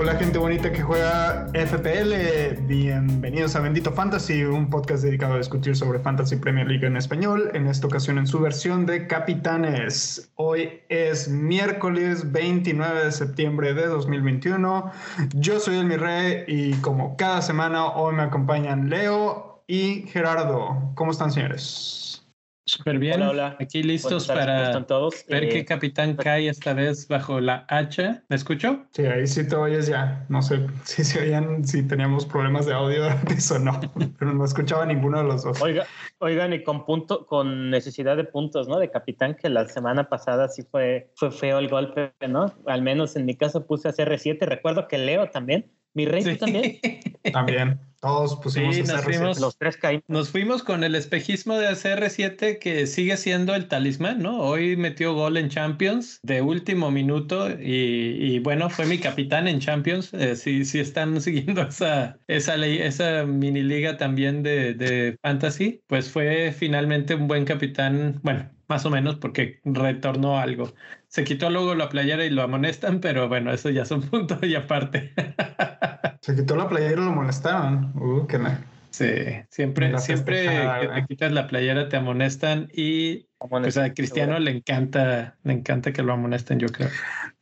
Hola gente bonita que juega FPL, bienvenidos a Bendito Fantasy, un podcast dedicado a discutir sobre Fantasy Premier League en español, en esta ocasión en su versión de Capitanes. Hoy es miércoles 29 de septiembre de 2021, yo soy el Mirrey y como cada semana hoy me acompañan Leo y Gerardo. ¿Cómo están señores? Súper bien. Hola, hola. Aquí listos para todos? ver Eh, qué capitán cae esta vez bajo la H. ¿Me escucho? Sí, ahí sí te oyes ya. No sé si se oían, si teníamos problemas de audio antes o no, pero no escuchaba ninguno de los dos. Oiga, oigan, y con punto, con necesidad de puntos, ¿no? De capitán, que la semana pasada sí fue, fue feo el golpe, ¿no? Al menos en mi caso puse a CR7. Recuerdo que Leo también. Mi rey ¿tú también. También, todos pusimos Sí, nos fuimos. Los tres caímos. Nos fuimos con el espejismo de CR7 que sigue siendo el talismán, ¿no? Hoy metió gol en Champions de último minuto y, y bueno, fue mi capitán en Champions. Eh, si, si están siguiendo esa, esa, ley, esa mini liga también de, de Fantasy, pues fue finalmente un buen capitán, bueno, más o menos porque retornó algo. Se quitó luego la playera y lo amonestan, pero bueno, eso ya son puntos y aparte. Se quitó la playera y lo molestaron. Uh, qué mal. Sí, siempre, siempre que te quitas la playera te amonestan y pues a Cristiano le encanta, le encanta que lo amonesten, yo creo.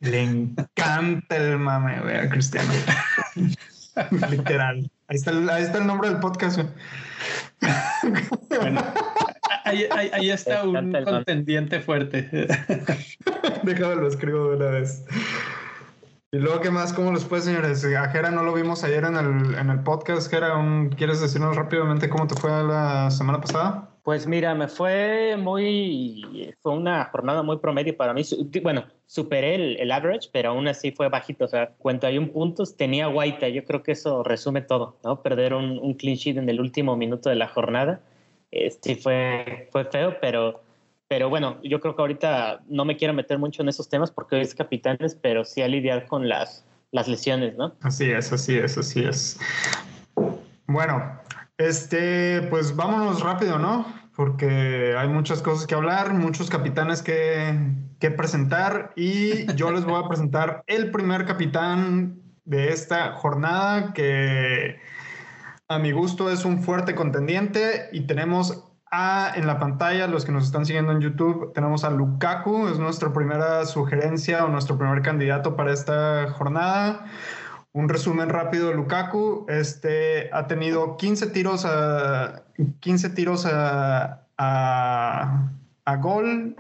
Le encanta el mame, güey, a Cristiano. Literal. Ahí está, el, ahí está el nombre del podcast. güey. Bueno, ahí, ahí- ahí está un contendiente fuerte. Déjame lo escribo de una vez. Y luego, ¿qué más? ¿Cómo les fue, señores? A Jera no lo vimos ayer en el, en el podcast. Jera, un- ¿quieres decirnos rápidamente cómo te fue la semana pasada? Pues mira, me fue muy. Fue una jornada muy promedio para mí. Bueno, superé el, el average, pero aún así fue bajito. O sea, 41 puntos. Tenía Guaita. Yo creo que eso resume todo, ¿no? Perder un, un clean sheet en el último minuto de la jornada. Este fue, fue feo, pero, pero bueno, yo creo que ahorita no me quiero meter mucho en esos temas porque hoy es capitanes, pero sí a lidiar con las, las lesiones, ¿no? Así es, así es, así es. Bueno, este, pues vámonos rápido, ¿no? Porque hay muchas cosas que hablar, muchos capitanes que, que presentar y yo les voy a presentar el primer capitán de esta jornada que a mi gusto es un fuerte contendiente y tenemos a, en la pantalla, los que nos están siguiendo en YouTube, tenemos a Lukaku, es nuestra primera sugerencia o nuestro primer candidato para esta jornada. Un resumen rápido de Lukaku, este ha tenido 15 tiros a 15 tiros a, a, a gol.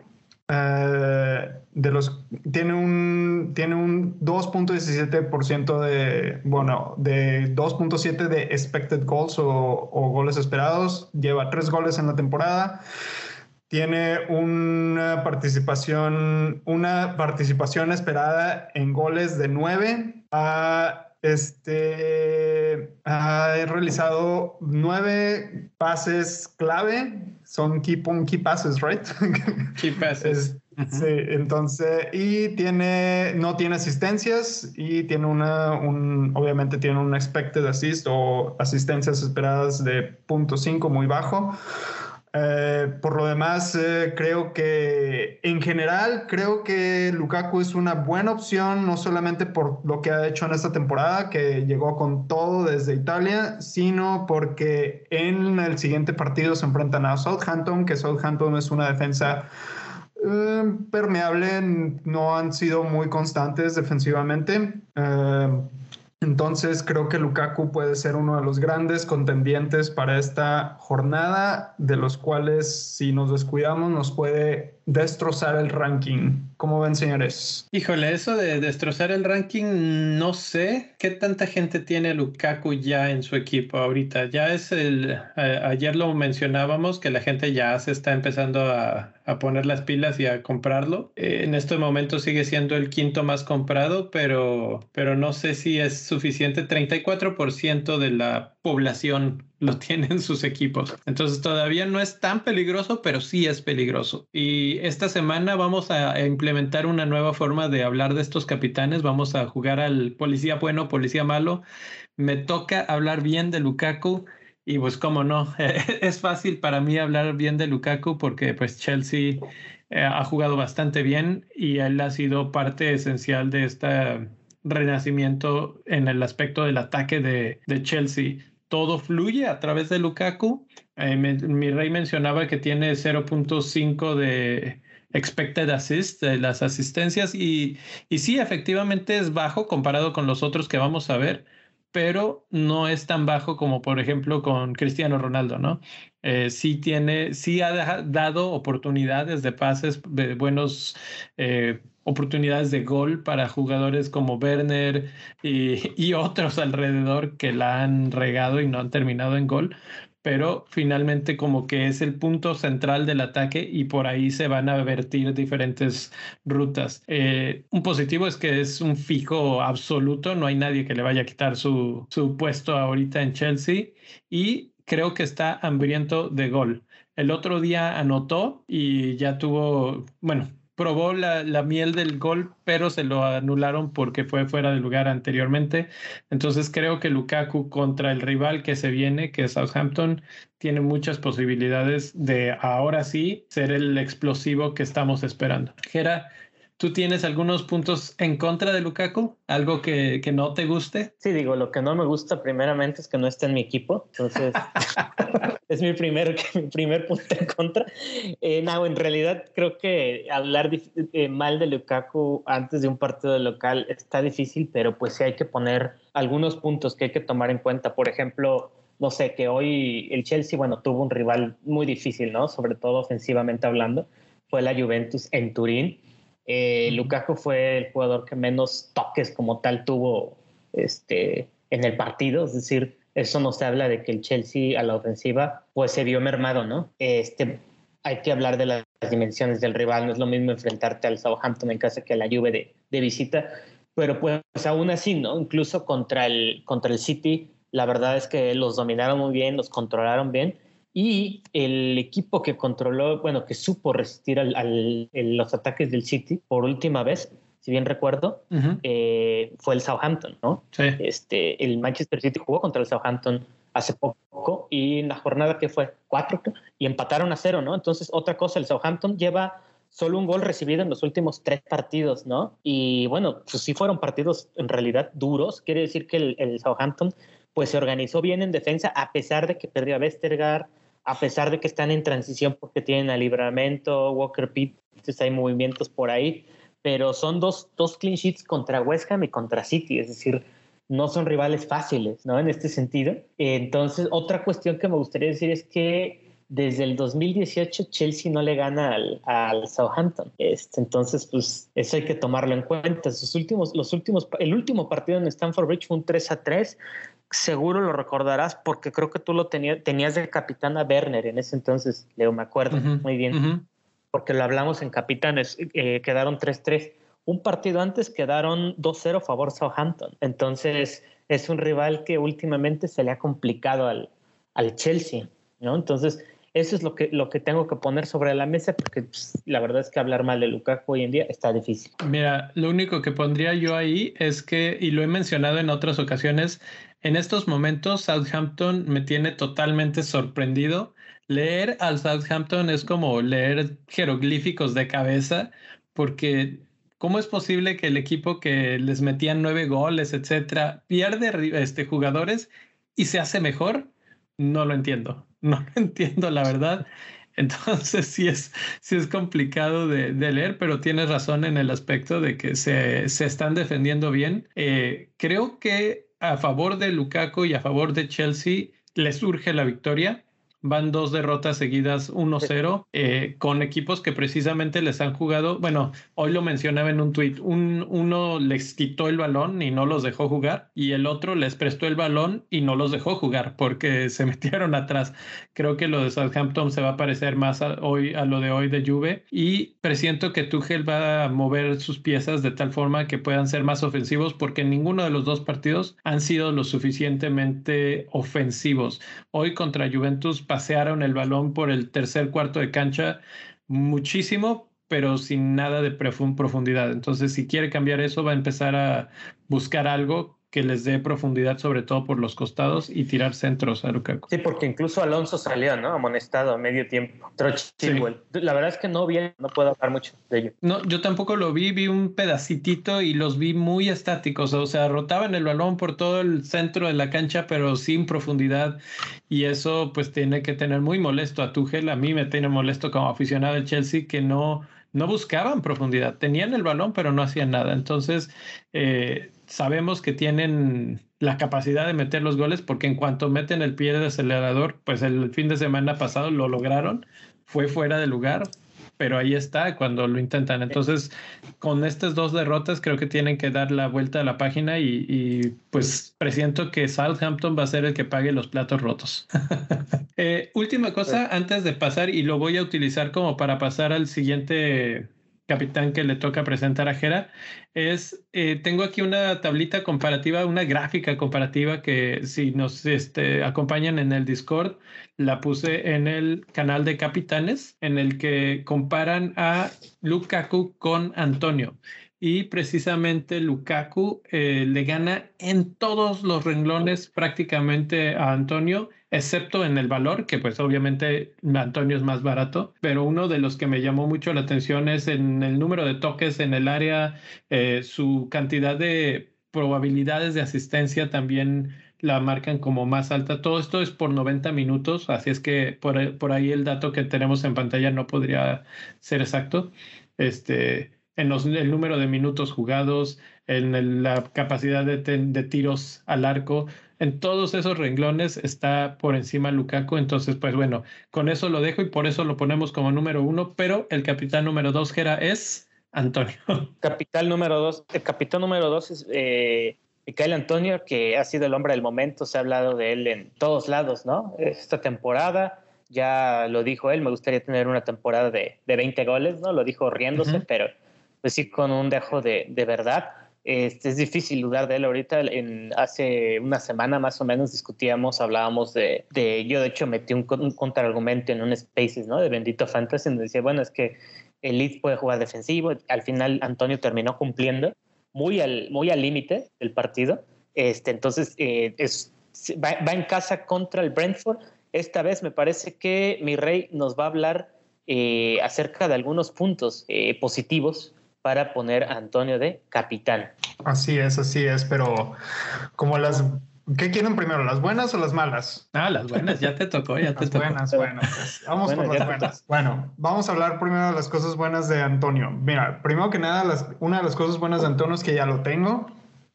Eh, de los tiene un tiene un 2.17% de bueno de 2.7 de expected goals o, goles esperados lleva tres goles en la temporada tiene una participación, una participación esperada en goles de 9. Ha, este, ha realizado nueve pases clave. Son key, key passes, right? Key passes. Es- Sí, entonces, y tiene, no tiene asistencias y tiene una, un, obviamente tiene un expected assist o asistencias esperadas de 0.5 muy bajo. Eh, por lo demás, eh, creo que en general, creo que Lukaku es una buena opción, no solamente por lo que ha hecho en esta temporada, que llegó con todo desde Italia, sino porque en el siguiente partido se enfrentan a Southampton, que Southampton es una defensa eh, permeable, no han sido muy constantes defensivamente. Entonces creo que Lukaku puede ser uno de los grandes contendientes para esta jornada, de los cuales si nos descuidamos nos puede destrozar el ranking. ¿Cómo ven, señores? Híjole, eso de destrozar el ranking, no sé qué tanta gente tiene Lukaku ya en su equipo ahorita. Ya es el, a- ayer lo mencionábamos que la gente ya se está empezando a, a poner las pilas y a comprarlo. Eh, en este momento sigue siendo el quinto más comprado, pero, pero no sé si es suficiente. 34% de la población lo tiene en sus equipos. Entonces todavía no es tan peligroso, pero sí es peligroso. Y esta semana vamos a a implementar una nueva forma de hablar de estos capitanes. Vamos a jugar al policía bueno, policía malo. Me toca hablar bien de Lukaku Y pues cómo no, es fácil para mí hablar bien de Lukaku porque pues Chelsea eh, ha jugado bastante bien y él ha sido parte esencial de este renacimiento en el aspecto del ataque de, de Chelsea. Todo fluye a través de Lukaku. Eh, mi rey mencionaba que tiene 0.5 de expected assist, de las asistencias, y, y sí, efectivamente es bajo comparado con los otros que vamos a ver pero no es tan bajo como por ejemplo con Cristiano Ronaldo, ¿no? Eh, sí tiene, sí ha dado oportunidades de pases, de buenos eh, oportunidades de gol para jugadores como Werner y, otros alrededor que la han regado y no han terminado en gol, pero finalmente como que es el punto central del ataque y por ahí se van a vertir diferentes rutas. Eh, un positivo es que es un fijo absoluto, no hay nadie que le vaya a quitar su, su puesto ahorita en Chelsea y creo que está hambriento de gol. El otro día anotó y ya tuvo, bueno, probó la, la, miel del gol, pero se lo anularon porque fue fuera de lugar anteriormente. Entonces creo que Lukaku contra el rival que se viene, que es Southampton, tiene muchas posibilidades de ahora sí ser el explosivo que estamos esperando. Gera, ¿Tú tienes algunos puntos en contra de Lukaku? ¿Algo que, que, no te guste? Sí, digo, lo que no me gusta primeramente es que no esté en mi equipo. Entonces, es mi primer, mi primer punto en contra. Eh, no, en realidad creo que hablar eh, mal de Lukaku antes de un partido local está difícil, pero pues sí hay que poner algunos puntos que hay que tomar en cuenta. Por ejemplo, no sé, que hoy el Chelsea, bueno, tuvo un rival muy difícil, ¿no? Sobre todo ofensivamente hablando. Fue la Juventus en Turín eh, Lukaku fue el jugador que menos toques como tal tuvo este, en el partido, es decir, eso nos habla de que el Chelsea a la ofensiva pues se vio mermado, ¿no? Este, hay que hablar de las dimensiones del rival, no es lo mismo enfrentarte al Southampton en casa que a la Juve de, de visita, pero pues aún así, ¿no? Incluso contra el, contra el City, la verdad es que los dominaron muy bien, los controlaron bien y el equipo que controló, bueno, que supo resistir al, los ataques del City por última vez, si bien recuerdo, eh, fue el Southampton, ¿no? Sí. Este, el Manchester City jugó contra el Southampton hace poco y en la jornada que fue cuatro y empataron a cero, ¿no? Entonces, otra cosa, el Southampton lleva solo un gol recibido en los últimos tres partidos, ¿no? Y bueno, pues sí fueron partidos en realidad duros. Quiere decir que el, el Southampton pues se organizó bien en defensa a pesar de que perdió a Westergaard, a pesar de que están en transición porque tienen a Libramento, Walker Peters, hay movimientos por ahí, pero son dos, dos clean sheets contra West Ham y contra City, es decir, no son rivales fáciles, ¿no? En este sentido. Entonces, otra cuestión que me gustaría decir es que desde el 2018 Chelsea no le gana al, al Southampton. Este, entonces, pues eso hay que tomarlo en cuenta. Sus últimos, los últimos, el último partido en Stamford Bridge fue un 3 a 3 seguro lo recordarás porque creo que tú lo tenías, tenías de capitán a Werner en ese entonces, Leo, me acuerdo muy bien, porque lo hablamos en capitanes, eh, quedaron 3-3. Un partido antes quedaron 2-0 favor Southampton. Entonces es un rival que últimamente se le ha complicado al, al Chelsea, ¿no? Entonces eso es lo que, lo que tengo que poner sobre la mesa porque pues, la verdad es que hablar mal de Lukaku hoy en día está difícil. Mira, lo único que pondría yo ahí es que, y lo he mencionado en otras ocasiones, en estos momentos, Southampton me tiene totalmente sorprendido. Leer al Southampton es como leer jeroglíficos de cabeza, porque ¿cómo es posible que el equipo que les metían nueve goles, etcétera, pierde este, jugadores y se hace mejor? No lo entiendo. No lo entiendo, la verdad. Entonces sí es, sí es complicado de, leer, pero tienes razón en el aspecto de que se, se están defendiendo bien. Eh, creo que a favor de Lukaku y a favor de Chelsea le surge la victoria van dos derrotas seguidas 1-0 eh, con equipos que precisamente les han jugado, bueno, hoy lo mencionaba en un tuit, un, uno les quitó el balón y no los dejó jugar y el otro les prestó el balón y no los dejó jugar porque se metieron atrás. Creo que lo de Southampton se va a parecer más a, hoy a lo de hoy de Juve y presiento que Tuchel va a mover sus piezas de tal forma que puedan ser más ofensivos porque ninguno de los dos partidos han sido lo suficientemente ofensivos. Hoy contra Juventus pasearon el balón por el tercer cuarto de cancha muchísimo, pero sin nada de profundidad. Entonces, si quiere cambiar eso, va a empezar a buscar algo que les dé profundidad, sobre todo por los costados, y tirar centros a Lukaku. Sí, porque incluso Alonso salió, ¿no? Amonestado a medio tiempo. La verdad es que no vi, no puedo hablar mucho de ello. No, yo tampoco lo vi, vi un pedacitito y los vi muy estáticos, o sea, rotaban el balón por todo el centro de la cancha, pero sin profundidad, y eso pues tiene que tener muy molesto a Tuchel, a mí me tiene molesto como aficionado del Chelsea que no no buscaban profundidad, tenían el balón, pero no hacían nada. Entonces, eh, sabemos que tienen la capacidad de meter los goles porque en cuanto meten el pie de acelerador, pues el fin de semana pasado lo lograron, fue fuera de lugar, pero ahí está cuando lo intentan. Entonces, con estas dos derrotas creo que tienen que dar la vuelta a la página y, pues presiento que Southampton va a ser el que pague los platos rotos. Eh, última cosa antes de pasar y lo voy a utilizar como para pasar al siguiente capitán que le toca presentar a Jera, es, eh, tengo aquí una tablita comparativa, una gráfica comparativa que si nos este, acompañan en el Discord, la puse en el canal de capitanes, en el que comparan a Lukaku con Antonio. Y precisamente Lukaku eh, le gana en todos los renglones prácticamente a Antonio, excepto en el valor, que pues obviamente Antonio es más barato, pero uno de los que me llamó mucho la atención es en el número de toques en el área, eh, su cantidad de probabilidades de asistencia también la marcan como más alta. Todo esto es por 90 minutos, así es que por, por ahí el dato que tenemos en pantalla no podría ser exacto. Este, en el número de minutos jugados, en la capacidad de, tiros al arco, en todos esos renglones está por encima Lukaku. Entonces, pues bueno, con eso lo dejo y por eso lo ponemos como número uno, pero el capitán número dos, Gera, es Antonio. Capitán número dos, el capitán número dos es eh, Micael Antonio, que ha sido el hombre del momento, se ha hablado de él en todos lados, ¿no? Esta temporada ya lo dijo él, me gustaría tener una temporada de, de 20 goles, ¿no? Lo dijo riéndose, pero pues sí, con un dejo de, de verdad. Este, es difícil dudar de él ahorita. En, hace una semana más o menos discutíamos, hablábamos de, de yo de hecho metí un, contraargumento en un Spaces, ¿no? De Bendito Fantasy, donde decía, bueno, es que el Leeds puede jugar defensivo. Al final Antonio terminó cumpliendo muy al muy al límite del partido. Este, entonces eh, es, va, va, en casa contra el Brentford. Esta vez me parece que mi rey nos va a hablar eh, acerca de algunos puntos eh, positivos para poner a Antonio de capitán. Así es, así es, pero como las... ¿Qué quieren primero, las buenas o las malas? Ah, las buenas, ya te tocó, ya te las buenas, bueno, pues, vamos con las buenas. Bueno, vamos a hablar primero de las cosas buenas de Antonio. Mira, primero que nada, las, una de las cosas buenas de Antonio es que ya lo tengo.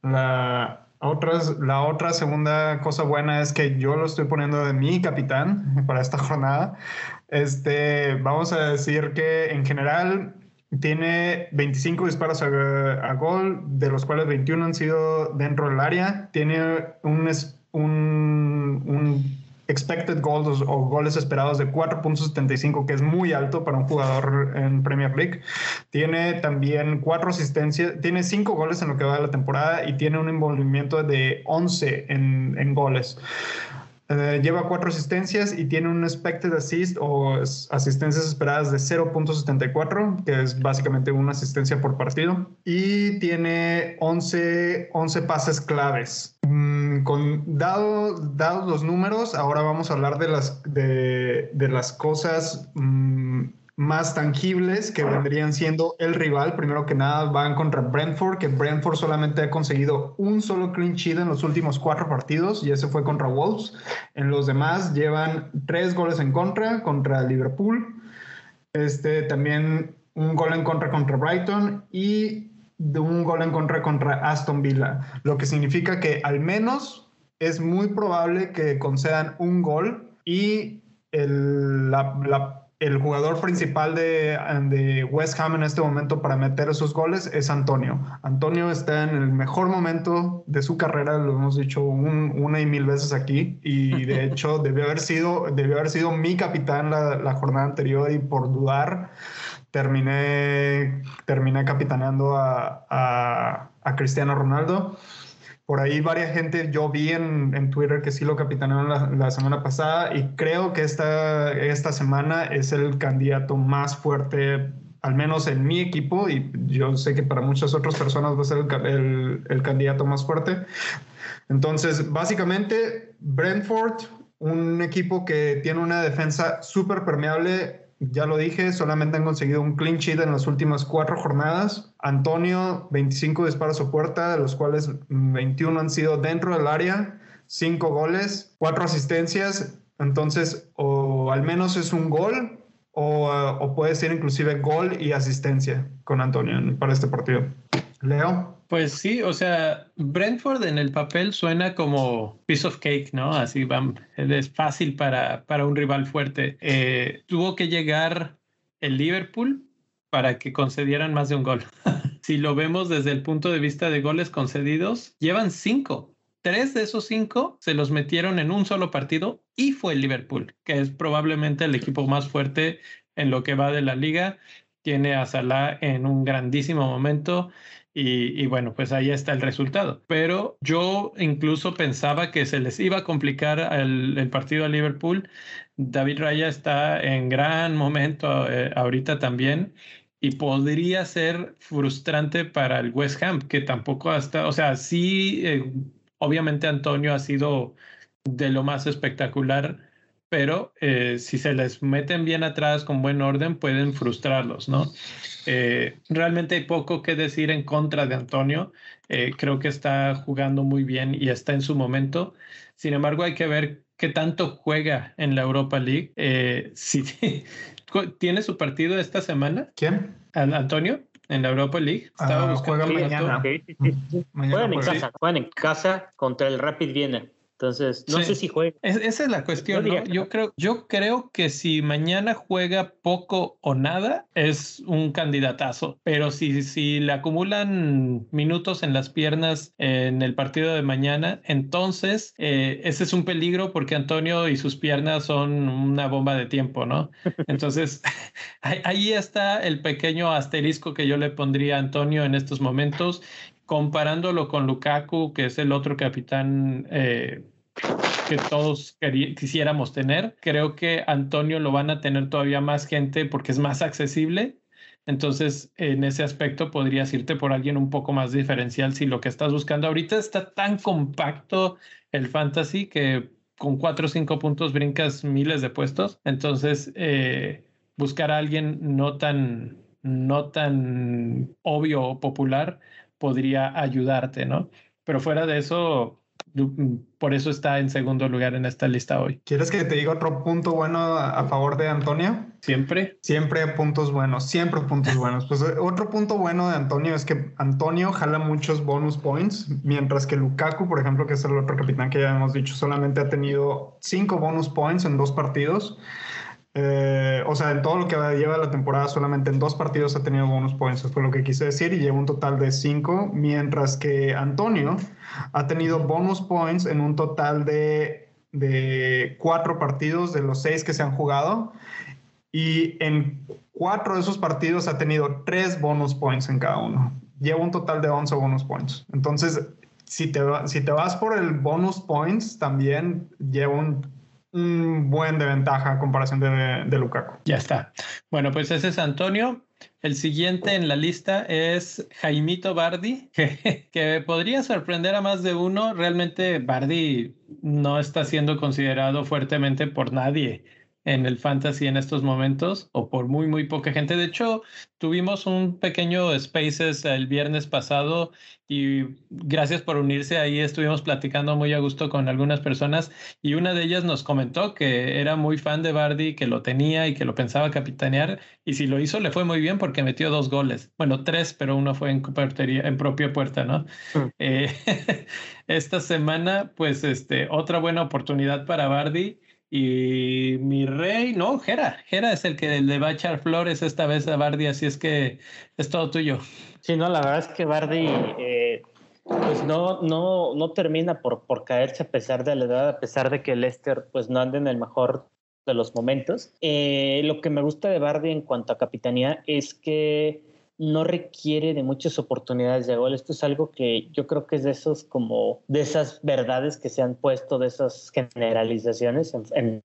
La, otras, la otra segunda cosa buena es que yo lo estoy poniendo de mi capitán para esta jornada. Este, vamos a decir que en general tiene 25 disparos a, gol, de los cuales 21 han sido dentro del área. Tiene un, expected goals o goles esperados de 4.75, que es muy alto para un jugador en Premier League. Tiene también cuatro asistencias, tiene cinco goles en lo que va de la temporada y tiene un envolvimiento de 11 en, en goles. Eh, lleva cuatro asistencias y tiene un expected assist o asistencias esperadas de 0.74, que es básicamente una asistencia por partido. Y tiene 11, 11 pases claves. Mm, con, dado, dados los números, ahora vamos a hablar de las, de, de las cosas. Mm, más tangibles que vendrían siendo el rival. Primero que nada van contra Brentford, que Brentford solamente ha conseguido un solo clean sheet en los últimos cuatro partidos y ese fue contra Wolves. En los demás llevan tres goles en contra contra Liverpool. Este también un gol en contra contra Brighton y un gol en contra contra Aston Villa, lo que significa que al menos es muy probable que concedan un gol y el, la, la el jugador principal de, West Ham en este momento para meter esos goles es Antonio. Antonio está en el mejor momento de su carrera, lo hemos dicho una y mil veces aquí, y de hecho debió haber sido, debió haber sido mi capitán la, jornada anterior y por dudar terminé, terminé capitaneando a, a Cristiano Ronaldo. Por ahí varias gente, yo vi en, en Twitter que sí lo capitanearon la, la, semana pasada y creo que esta, esta semana es el candidato más fuerte al menos en mi equipo, y yo sé que para muchas otras personas va a ser el, el candidato más fuerte. Entonces, básicamente, Brentford, un equipo que tiene una defensa súper permeable ya lo dije, solamente han conseguido un clean sheet en las últimas cuatro jornadas. Antonio, 25 disparos a puerta, de los cuales 21 han sido dentro del área, 5 goles, 4 asistencias. Entonces, o al menos es un gol, o, o puede ser inclusive gol y asistencia con Antonio para este partido. Leo. Pues sí, o sea, Brentford en el papel suena como piece of cake, ¿no? Así van, es fácil para, para un rival fuerte. Eh, tuvo que llegar el Liverpool para que concedieran más de un gol. si lo vemos desde el punto de vista de goles concedidos, llevan cinco. Tres de esos cinco se los metieron en un solo partido y fue el Liverpool, que es probablemente el equipo más fuerte en lo que va de la liga. Tiene a Salah en un grandísimo momento y, bueno, pues ahí está el resultado. Pero yo incluso pensaba que se les iba a complicar el, partido a Liverpool. David Raya está en gran momento eh, ahorita también y podría ser frustrante para el West Ham, que tampoco hasta, o sea, sí, eh, obviamente Antonio ha sido de lo más espectacular pero eh, si se les meten bien atrás con buen orden, pueden frustrarlos, ¿no? Eh, realmente hay poco que decir en contra de Antonio. Eh, creo que está jugando muy bien y está en su momento. Sin embargo, hay que ver qué tanto juega en la Europa League. si tiene su partido esta semana. ¿Quién? Antonio en la Europa League. Estaba ah, buscando mañana. juegan en casa, juegan en casa contra el Rapid Viena. Entonces, no sé si juega. esa es la cuestión. Yo, yo, creo, yo creo que si mañana juega poco o nada, es un candidatazo. Pero si, si le acumulan minutos en las piernas en el partido de mañana, entonces eh, ese es un peligro porque Antonio y sus piernas son una bomba de tiempo, ¿no? Entonces, ahí está el pequeño asterisco que yo le pondría a Antonio en estos momentos comparándolo con Lukaku, que es el otro capitán eh, que todos quisiéramos tener. Creo que Antonio lo van a tener todavía más gente porque es más accesible. Entonces, en ese aspecto podrías irte por alguien un poco más diferencial si lo que estás buscando ahorita está tan compacto el fantasy que con cuatro o cinco puntos brincas miles de puestos. Entonces, eh, buscar a alguien no tan, no tan obvio o popular podría ayudarte, ¿no? Pero fuera de eso, por eso está en segundo lugar en esta lista hoy. ¿Quieres que te diga otro punto bueno a favor de Antonio? Siempre. Siempre puntos buenos, siempre puntos buenos. Pues eh, otro punto bueno de Antonio es que Antonio jala muchos bonus points, mientras que Lukaku, por ejemplo, que es el otro capitán que ya hemos dicho, solamente ha tenido cinco bonus points en dos partidos. Eh, o sea, en todo lo que lleva la temporada, solamente en dos partidos ha tenido bonus points, fue lo que quise decir, y lleva un total de cinco, mientras que Antonio ha tenido bonus points en un total de, de cuatro partidos de los seis que se han jugado, y en cuatro de esos partidos ha tenido tres bonus points en cada uno. Lleva un total de 11 bonus points. Entonces, si te, si te vas por el bonus points, también lleva un un buen de ventaja a comparación de, de Lukaku. Ya está. Bueno, pues ese es Antonio. El siguiente en la lista es Jaimito Bardi, que, que, podría sorprender a más de uno. Realmente Bardi no está siendo considerado fuertemente por nadie en el fantasy en estos momentos o por muy muy poca gente. De hecho, tuvimos un pequeño Spaces el viernes pasado y gracias por unirse ahí. Estuvimos platicando muy a gusto con algunas personas y una de ellas nos comentó que era muy fan de Bardi, que lo tenía y que lo pensaba capitanear y si lo hizo le fue muy bien porque metió dos goles. Bueno, tres, pero uno fue en en propia puerta, ¿no? Mm. Eh, esta semana, pues, este, otra buena oportunidad para Bardi y mi rey, no, Jera, Jera es el que le va a echar flores esta vez a Bardi, así es que es todo tuyo. Sí, no, la verdad es que Bardi eh, pues no, no, no termina por, por caerse a pesar de la edad, a pesar de que Lester pues no anda en el mejor de los momentos. Eh, lo que me gusta de Bardi en cuanto a capitanía es que no requiere de muchas oportunidades de gol. Esto es algo que yo creo que es de esos como de esas verdades que se han puesto, de esas generalizaciones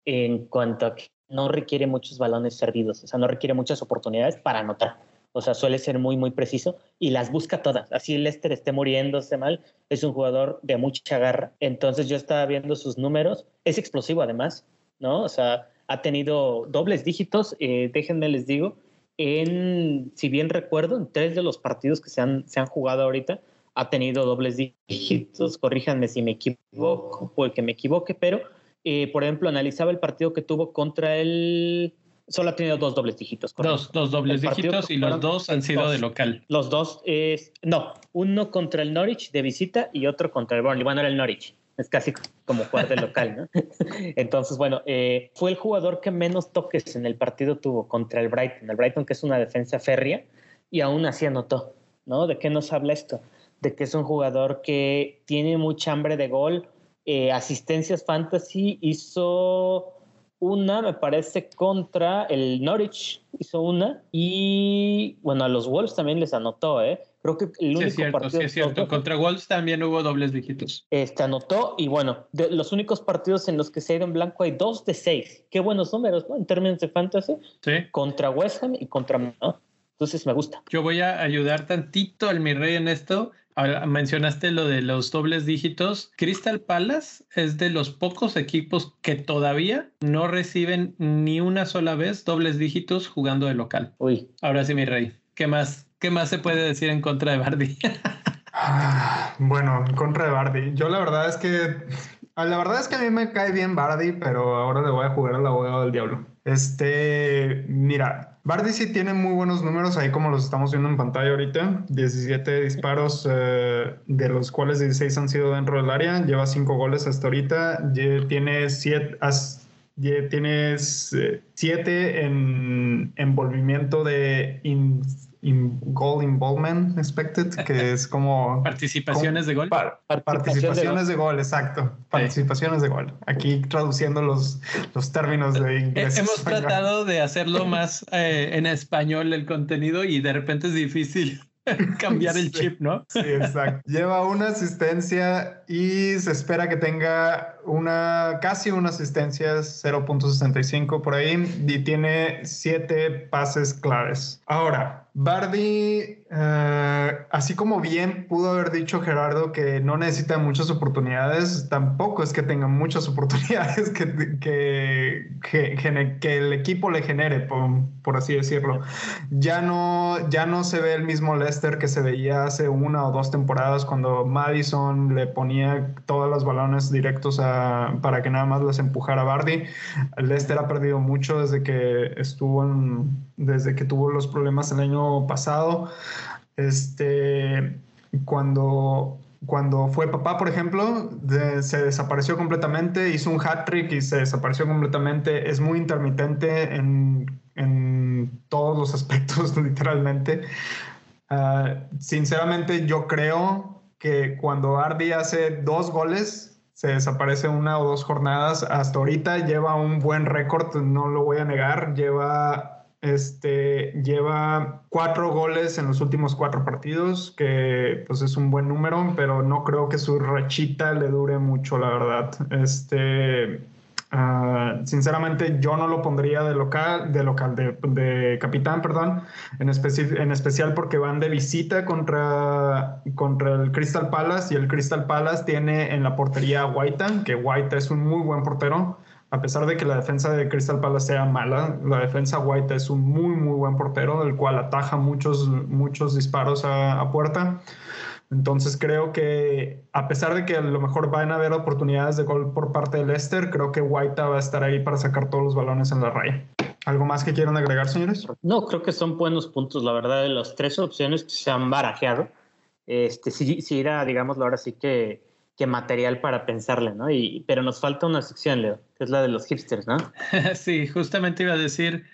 en, cuanto a que no requiere muchos balones servidos, o sea, no requiere muchas oportunidades para anotar. O sea, suele ser muy, muy preciso y las busca todas. Así Lester esté muriéndose mal, es un jugador de mucha garra. Entonces yo estaba viendo sus números. Es explosivo además, ¿no? O sea, ha tenido dobles dígitos, eh, déjenme les digo, en, si bien recuerdo, en tres de los partidos que se han, se han jugado ahorita, ha tenido dobles dígitos, corríjanme si me equivoco, puede que me equivoque, pero, eh, por ejemplo, analizaba el partido que tuvo contra el... Solo ha tenido dos dobles dígitos. Dos, dos dobles dígitos y los dos han sido de local. Los dos es... No, uno contra el Norwich de visita y otro contra el Burnley. Bueno, era el Norwich es casi como jugar de local, ¿no? Entonces, bueno, eh, fue el jugador que menos toques en el partido tuvo contra el Brighton. El Brighton, que es una defensa férrea, y aún así anotó, ¿no? ¿De qué nos habla esto? De que es un jugador que tiene mucha hambre de gol, eh, asistencias fantasy, hizo una, me parece, contra el Norwich, hizo una, y bueno, a los Wolves también les anotó, ¿eh? Creo que el único sí, es cierto, partido. Sí, es cierto. Contra Wolves también hubo dobles dígitos. Este anotó y bueno, de los únicos partidos en los que se ha ido en blanco hay dos de seis. Qué buenos números, ¿no? En términos de fantasy. Sí. Contra West Ham y contra. ¿no? Entonces me gusta. Yo voy a ayudar tantito al mi rey en esto. Ahora, mencionaste lo de los dobles dígitos. Crystal Palace es de los pocos equipos que todavía no reciben ni una sola vez dobles dígitos jugando de local. Uy. Ahora sí, mi rey. ¿Qué más? ¿Qué más se puede decir en contra de Bardi? bueno, en contra de Bardi. Yo la verdad es que la verdad es que a mí me cae bien Bardi, pero ahora le voy a jugar al abogado del diablo. Este, mira, Bardi sí tiene muy buenos números ahí como los estamos viendo en pantalla ahorita. 17 disparos, eh, de los cuales 16 han sido dentro del área. Lleva 5 goles hasta ahorita. Tiene 7 tienes 7 en envolvimiento de goal involvement expected, que es como... Participaciones de gol. participaciones de gol. exacto. Participaciones de gol. Aquí traduciendo los, los términos de eh, inglés. Hemos tratado de hacerlo más eh, en español el contenido y de repente es difícil. cambiar el chip, ¿no? Sí, exacto. Lleva una asistencia y se espera que tenga una casi una asistencia 0.65 por ahí y tiene siete pases claves. Ahora, Bardi, eh, así como bien pudo haber dicho Gerardo que no necesita muchas oportunidades, tampoco es que tenga muchas oportunidades que, que, que, el equipo le genere, por, así decirlo. Ya no, ya no se ve el mismo Leicester que se veía hace una o dos temporadas cuando Madison le ponía todos los balones directos para que nada más les empujara Bardi. Leicester ha perdido mucho desde que estuvo desde que tuvo los problemas el año pasado, este, cuando, cuando fue papá, por ejemplo, se desapareció completamente, hizo un hat trick y se desapareció completamente. Es muy intermitente en, todos los aspectos, literalmente. Ah, sinceramente, yo creo que cuando Ardi hace dos goles, se desaparece una o dos jornadas. Hasta ahorita lleva un buen récord, no lo voy a negar. Lleva este, lleva cuatro goles en los últimos cuatro partidos, que pues es un buen número, pero no creo que su rachita le dure mucho, la verdad. Este, ah, sinceramente, yo no lo pondría de local, de local, de, capitán, perdón, en, en especial porque van de visita contra, contra el Crystal Palace y el Crystal Palace tiene en la portería a White, que White es un muy buen portero a pesar de que la defensa de Crystal Palace sea mala, la defensa White es un muy, muy buen portero, del cual ataja muchos, muchos disparos a, puerta. Entonces creo que a pesar de que a lo mejor van a haber oportunidades de gol por parte de Leicester, creo que White va a estar ahí para sacar todos los balones en la raya. ¿Algo más que quieran agregar, señores? No, creo que son buenos puntos, la verdad, de las tres opciones que se han barajeado. Este, si, si era, digámoslo ahora sí que que material para pensarle, ¿no? Y, pero nos falta una sección, Leo, que es la de los hipsters, ¿no? sí, justamente iba a decir,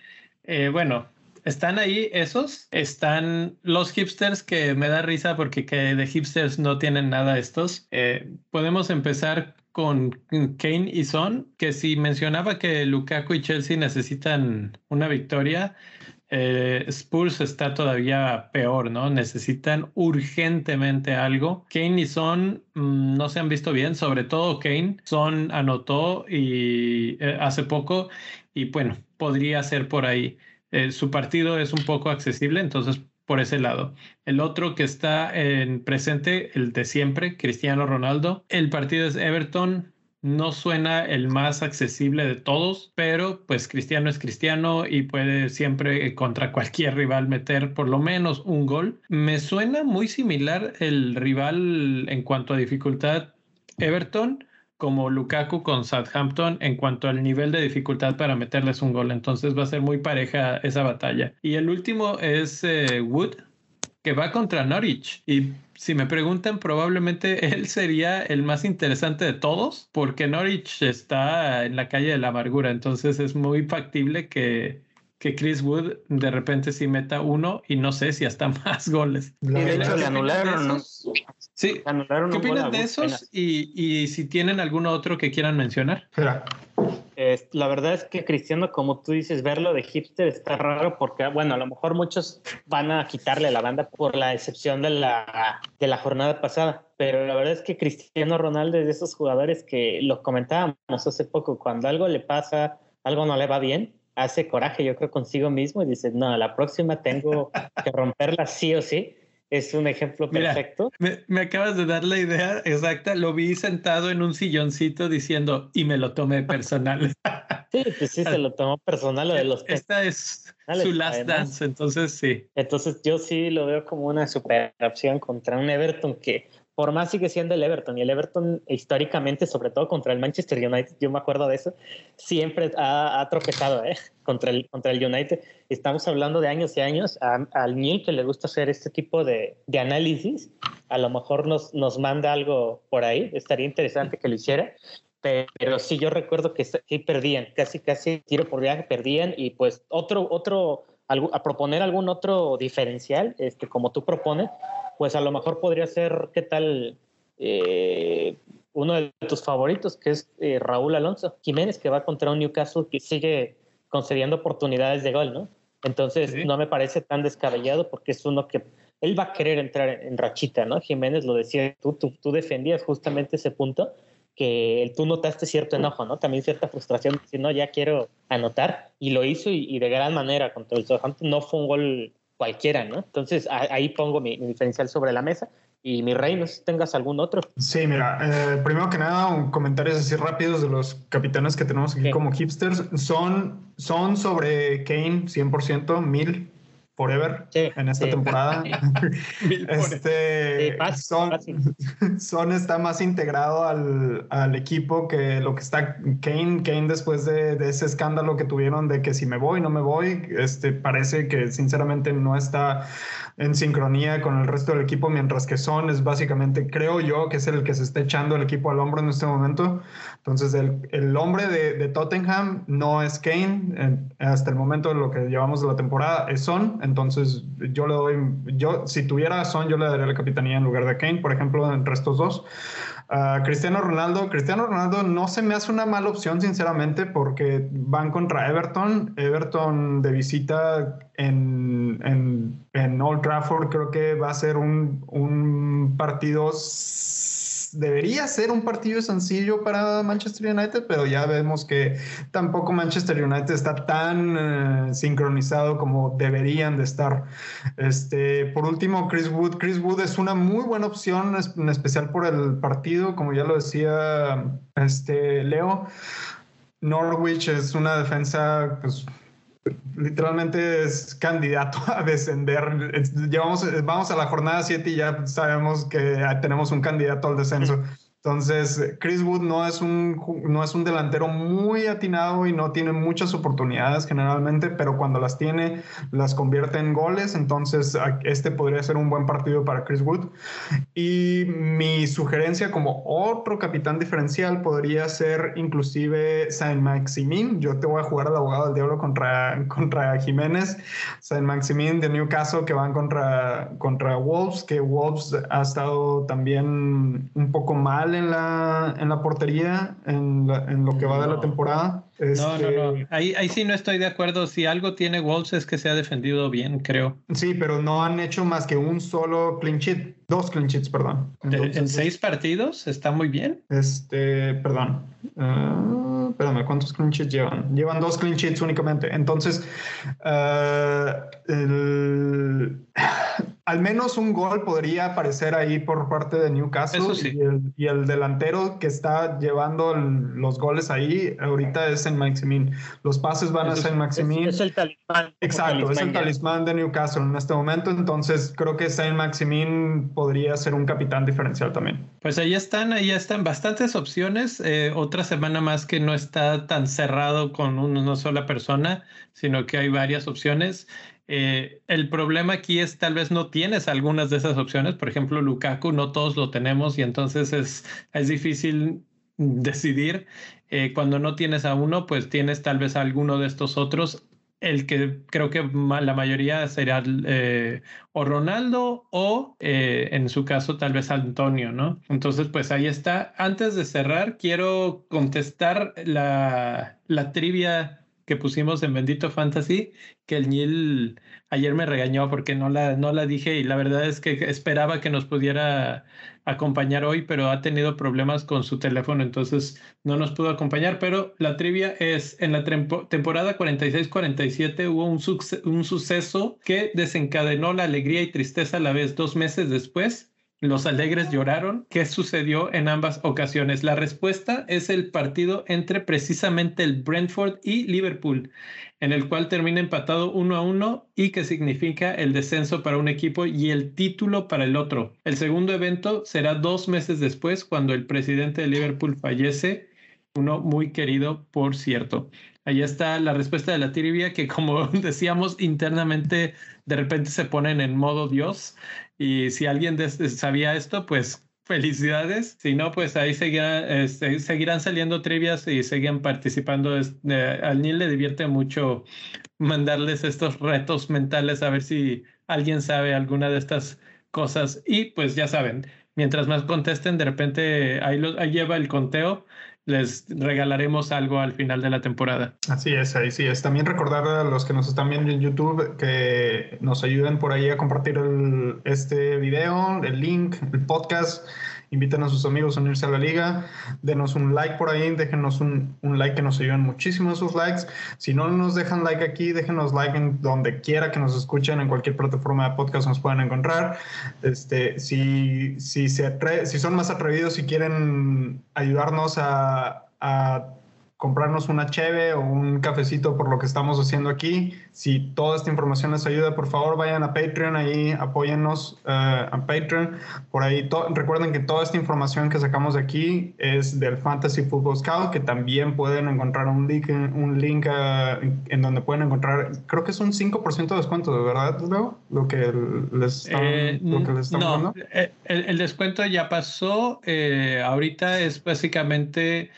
eh, bueno, están ahí esos, están los hipsters que me da risa porque que de hipsters no tienen nada estos. Eh, podemos empezar con Kane y Son, que si mencionaba que Lukaku y Chelsea necesitan una victoria, eh, Spurs está todavía peor, ¿no? Necesitan urgentemente algo. Kane y Son mm, no se han visto bien, sobre todo Kane. Son anotó y eh, hace poco y bueno, podría ser por ahí. Eh, su partido es un poco accesible, entonces por ese lado. El otro que está en presente, el de siempre, Cristiano Ronaldo. El partido es Everton. No suena el más accesible de todos, pero pues Cristiano es Cristiano y puede siempre contra cualquier rival meter por lo menos un gol. Me suena muy similar el rival en cuanto a dificultad Everton como Lukaku con Southampton en cuanto al nivel de dificultad para meterles un gol. Entonces va a ser muy pareja esa batalla. Y el último es eh, Wood, que va contra Norwich. Y si me preguntan, probablemente él sería el más interesante de todos, porque Norwich está en la calle de la amargura. Entonces es muy factible que, que Chris Wood de repente sí meta uno y no sé si hasta más goles. Y de hecho le anularon, ¿no? Sí. Anularon ¿Qué opinan de esos? Y, y si tienen alguno otro que quieran mencionar. Es- la verdad es que Cristiano, como tú dices, verlo de hipster está raro porque, bueno, a lo mejor muchos van a quitarle a la banda por la excepción de la, de la jornada pasada, pero la verdad es que Cristiano Ronaldo es de esos jugadores que lo comentábamos hace poco, cuando algo le pasa, algo no le va bien, hace coraje, yo creo, consigo mismo y dice, no, la próxima tengo que romperla sí o sí. Es un ejemplo Mira, perfecto. Me, me acabas de dar la idea exacta. Lo vi sentado en un silloncito diciendo y me lo tomé personal. Sí, pues sí, se lo tomó personal lo de los Esta es su last además. dance, entonces sí. Entonces yo sí lo veo como una super opción contra un Everton que por más sigue siendo el Everton y el Everton históricamente, sobre todo contra el Manchester United, yo me acuerdo de eso, siempre ha, ha tropezado ¿eh? contra, el, contra el United. Estamos hablando de años y años. Al Neil que le gusta hacer este tipo de, de análisis, a lo mejor nos, nos manda algo por ahí, estaría interesante que lo hiciera. Pero sí, yo recuerdo que sí perdían, casi, casi tiro por viaje perdían y pues otro, otro, a proponer algún otro diferencial, este, como tú propones, pues a lo mejor podría ser, ¿qué tal? Eh, uno de tus favoritos, que es eh, Raúl Alonso Jiménez, que va contra un Newcastle que sigue concediendo oportunidades de gol, ¿no? Entonces Sí. no me parece tan descabellado porque es uno que él va a querer entrar en, en rachita, ¿no? Jiménez lo decía, tú, tú, tú defendías justamente ese punto que tú notaste cierto enojo, ¿no? También cierta frustración, decir, no, ya quiero anotar, y lo hizo y, y de gran manera contra el Southampton, no fue un gol cualquiera, ¿no? Entonces a- ahí pongo mi, mi diferencial sobre la mesa, y mi rey, no sé si tengas algún otro. Sí, mira, eh, primero que nada, un comentarios así rápidos de los capitanes que tenemos aquí Sí. como hipsters. Son, son sobre Kane 100%, mil forever Sí, en esta sí. temporada. Este, Sí, fácil, son, fácil. Son está más integrado al, al equipo que lo que está Kane. Kane después de, de ese escándalo que tuvieron de que si me voy, no me voy, este, parece que sinceramente no está en sincronía con el resto del equipo, mientras que Son es básicamente, creo yo, que es el que se está echando el equipo al hombro en este momento. Entonces, el, el hombre de, de Tottenham no es Kane, en- hasta el momento de lo que llevamos de la temporada es Son. Entonces, yo le doy, yo, si tuviera a Son, yo le daría la capitanía en lugar de Kane, por ejemplo, entre estos dos. Ah, Cristiano Ronaldo, Cristiano Ronaldo no se me hace una mala opción, sinceramente, porque van contra Everton. Everton de visita en, en, en Old Trafford, creo que va a ser un, un partido. Debería ser un partido sencillo para Manchester United, pero ya vemos que tampoco Manchester United está tan eh, sincronizado como deberían de estar. Este, por último, Chris Wood. Chris Wood es una muy buena opción, en especial por el partido, como ya lo decía este, Leo. Norwich es una defensa, pues literalmente es candidato a descender. Es- llevamos, vamos a la jornada 7 y ya sabemos que tenemos un candidato al descenso. Entonces, Chris Wood no es un, no es un delantero muy atinado y no tiene muchas oportunidades generalmente, pero cuando las tiene, las convierte en goles. Entonces, este podría ser un buen partido para Chris Wood. Y mi sugerencia como otro capitán diferencial podría ser inclusive Saint Maximin. Yo te voy a jugar al abogado del diablo contra, contra Jiménez. Saint Maximin de Newcastle que van contra, contra Wolves, que Wolves ha estado también un poco mal mal en la, en la portería en, en lo que va de la temporada. No, no, no. Este, ahí, ahí sí no estoy de acuerdo. Si algo tiene Wolves es que se ha defendido bien, creo. Sí, pero no han hecho más que un solo clean sheet. Dos clean sheets, perdón. en seis partidos está muy bien. Este, perdón. Uh, espérame, ¿cuántos clean sheets llevan? Llevan dos clean sheets únicamente. Entonces, uh, el al menos un gol podría aparecer ahí por parte de Newcastle. y, el, delantero que está llevando los goles ahí ahorita es en Maximin. Los pases van a Saint Maximin. Es, el talismán. Exacto, es el talismán de Newcastle en este momento. Entonces creo que Saint Maximin podría ser un capitán diferencial también. Pues ahí están, ahí están bastantes opciones. Eh, otra semana más que no está tan cerrado con una sola persona, sino que hay varias opciones. Eh, el problema aquí es tal vez no tienes algunas de esas opciones. Por ejemplo, Lukaku, no todos lo tenemos y entonces es, es difícil decidir. Eh, cuando no tienes a uno, pues tienes tal vez a alguno de estos otros. El que creo que la mayoría será eh, o Ronaldo o en su caso tal vez Antonio, ¿no? Entonces, pues ahí está. Antes de cerrar, quiero contestar la, la trivia que pusimos en Bendito Fantasy, que el Nil ayer me regañó porque no la, no la dije y la verdad es que esperaba que nos pudiera acompañar hoy, pero ha tenido problemas con su teléfono, entonces no nos pudo acompañar. Pero la trivia es, en la temporada 46-47 hubo un, un suceso que desencadenó la alegría y tristeza a la vez dos meses después los alegres lloraron. ¿Qué sucedió en ambas ocasiones? La respuesta es el partido entre precisamente el Brentford y Liverpool, en el cual termina empatado uno a uno y que significa el descenso para un equipo y el título para el otro. El segundo evento será dos meses después, cuando el presidente de Liverpool fallece, uno muy querido, por cierto. Ahí está la respuesta de la trivia que como decíamos internamente de repente se ponen en modo Dios y si alguien sabía esto, pues felicidades. Si no, pues ahí seguirán, este, seguirán saliendo trivias y siguen participando. al Nil le divierte mucho mandarles estos retos mentales a ver si alguien sabe alguna de estas cosas. Y pues ya saben, mientras más contesten, de repente ahí, ahí lleva el conteo les regalaremos algo al final de la temporada. Así es, ahí sí es. También recordar a los que nos están viendo en YouTube que nos ayuden por ahí a compartir este video, el link, el podcast inviten a sus amigos a unirse a la liga, denos un like por ahí, déjenos un, un like que nos ayudan muchísimo esos likes. Si no nos dejan like aquí, déjenos like en donde quiera que nos escuchen, en cualquier plataforma de podcast nos pueden encontrar. Este, si, si, se si son más atrevidos, y quieren ayudarnos a, a comprarnos una cheve o un cafecito por lo que estamos haciendo aquí. Si toda esta información les ayuda, por favor vayan a Patreon, ahí apóyennos eh, a Patreon. Por ahí recuerden que toda esta información que sacamos de aquí es del Fantasy Football Scout, que también pueden encontrar un link, un link eh, en donde pueden encontrar, creo que es un 5% de descuento, ¿de verdad, Lo que les están, eh, no, el, descuento ya pasó. ahorita es básicamente,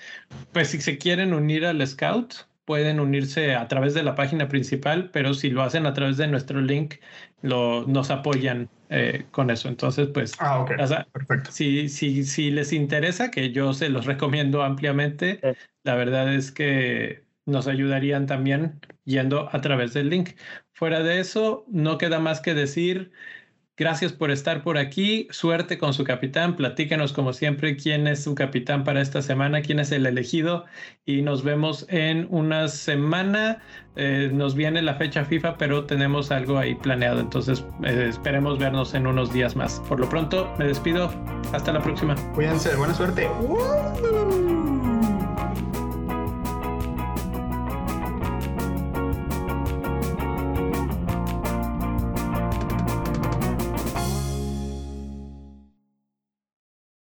pues si se quieren unir al Scout, pueden unirse a través de la página principal, pero si lo hacen a través de nuestro link, lo, nos apoyan eh, con eso. Entonces, pues, ah, Perfecto. Si, si, si les interesa, que yo se los recomiendo ampliamente, la verdad es que nos ayudarían también yendo a través del link. Fuera de eso, no queda más que decir Gracias por estar por aquí. Suerte con su capitán. Platíquenos como siempre quién es su capitán para esta semana, quién es el elegido y nos vemos en una semana. Eh, nos viene la fecha FIFA, pero tenemos algo ahí planeado. Entonces eh, esperemos vernos en unos días más. Por lo pronto me despido. Hasta la próxima. Cuídense. Buena suerte.